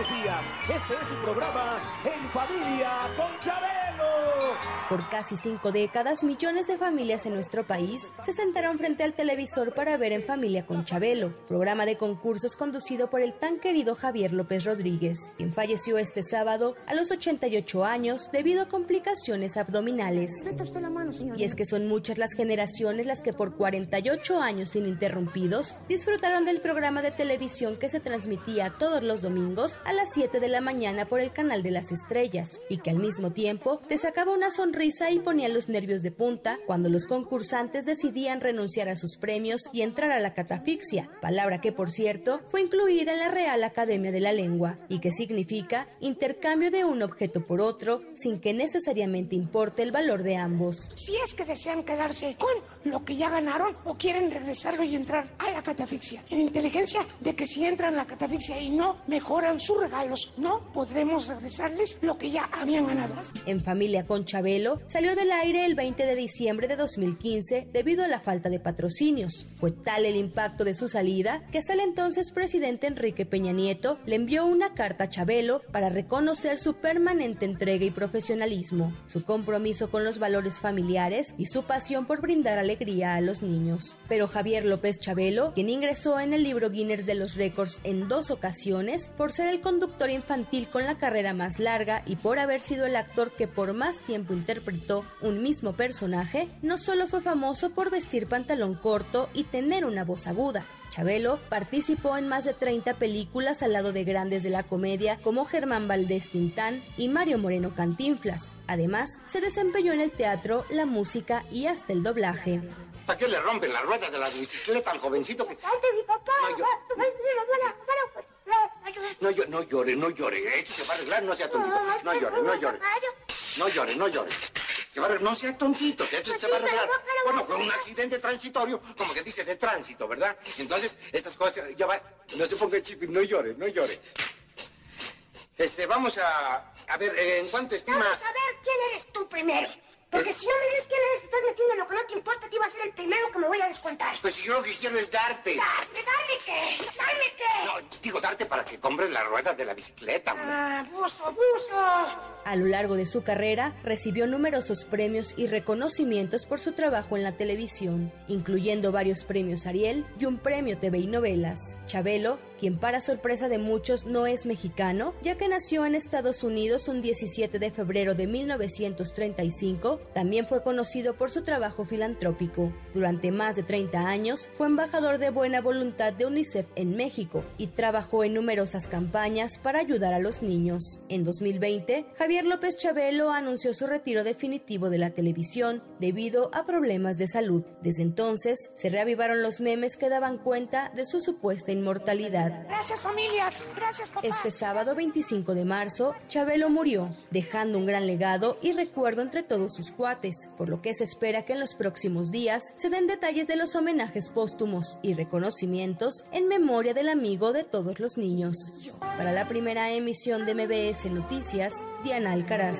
Este es su programa En Familia con Chabelo. Por casi cinco décadas, millones de familias en nuestro país se sentaron frente al televisor para ver En Familia con Chabelo, programa de concursos conducido por el tan querido Javier López Rodríguez, quien falleció este sábado a los 88 años debido a complicaciones abdominales. Y es que son muchas las generaciones las que por 48 años ininterrumpidos disfrutaron del programa de televisión que se transmitía todos los domingos a las 7 de la mañana por el canal de las estrellas y que al mismo tiempo te sacaba una sonrisa y ponía los nervios de punta cuando los concursantes decidían renunciar a sus premios y entrar a la catafixia, palabra que por cierto fue incluida en la Real Academia de la Lengua y que significa intercambio de un objeto por otro sin que necesariamente importe el valor de ambos. Si es que desean quedarse con lo que ya ganaron o quieren regresarlo y entrar a la catafixia. En inteligencia de que si entran a la catafixia y no mejoran sus regalos, no podremos regresarles lo que ya habían ganado. En familia con Chabelo salió del aire el 20 de diciembre de 2015 debido a la falta de patrocinios. Fue tal el impacto de su salida que hasta el entonces presidente Enrique Peña Nieto le envió una carta a Chabelo para reconocer su permanente entrega y profesionalismo, su compromiso con los valores familiares y su pasión por brindar alegría a los niños. Pero Javier López Chabelo, quien ingresó en el libro Guinness de los Récords en dos ocasiones por ser el conductor infantil con la carrera más larga y por haber sido el actor que por más tiempo interpretó un mismo personaje, no solo fue famoso por vestir pantalón corto y tener una voz aguda, Chabelo participó en más de 30 películas al lado de grandes de la comedia como Germán Valdés Tintán y Mario Moreno Cantinflas. Además, se desempeñó en el teatro, la música y hasta el doblaje. ¿Para qué le rompen la rueda de la bicicleta al jovencito que... mi papá! No, yo, no llore, no llore. Esto se va a arreglar, no sea tontito. No llore, no llore. No llore, no llore. Se va a arreglar, no sea tontito, esto se va a arreglar. Bueno, con un accidente transitorio, como que dice de tránsito, ¿verdad? Entonces, estas cosas, ya va. No se ponga chip, no llore, no llore. Este, vamos a... A ver, ¿en cuánto estima...? Vamos a ver quién eres tú primero. Porque si no me dices quién eres, estás metiendo lo que no te importa, te iba a ser el primero que me voy a descontar. Pues si yo lo que quiero es darte. ¿Darme, darme qué? ¿Darme qué? Para que compres la rueda de la bicicleta, hombre. Ah, buzo, buzo. A lo largo de su carrera, recibió numerosos premios y reconocimientos por su trabajo en la televisión, incluyendo varios premios Ariel y un premio TV y novelas. Chabelo, quien para sorpresa de muchos no es mexicano, ya que nació en Estados Unidos un 17 de febrero de 1935, también fue conocido por su trabajo filantrópico. Durante más de 30 años fue embajador de buena voluntad de UNICEF en México y trabajó en numerosas campañas para ayudar a los niños. En 2020, Javier López Chabelo anunció su retiro definitivo de la televisión debido a problemas de salud. Desde entonces, se reavivaron los memes que daban cuenta de su supuesta inmortalidad. Gracias familias, gracias papás. Este sábado 25 de marzo, Chabelo murió, dejando un gran legado y recuerdo entre todos sus cuates, por lo que se espera que en los próximos días se den detalles de los homenajes póstumos y reconocimientos en memoria del amigo de todos los niños. Para la primera emisión de MBS Noticias, Diana Alcaraz.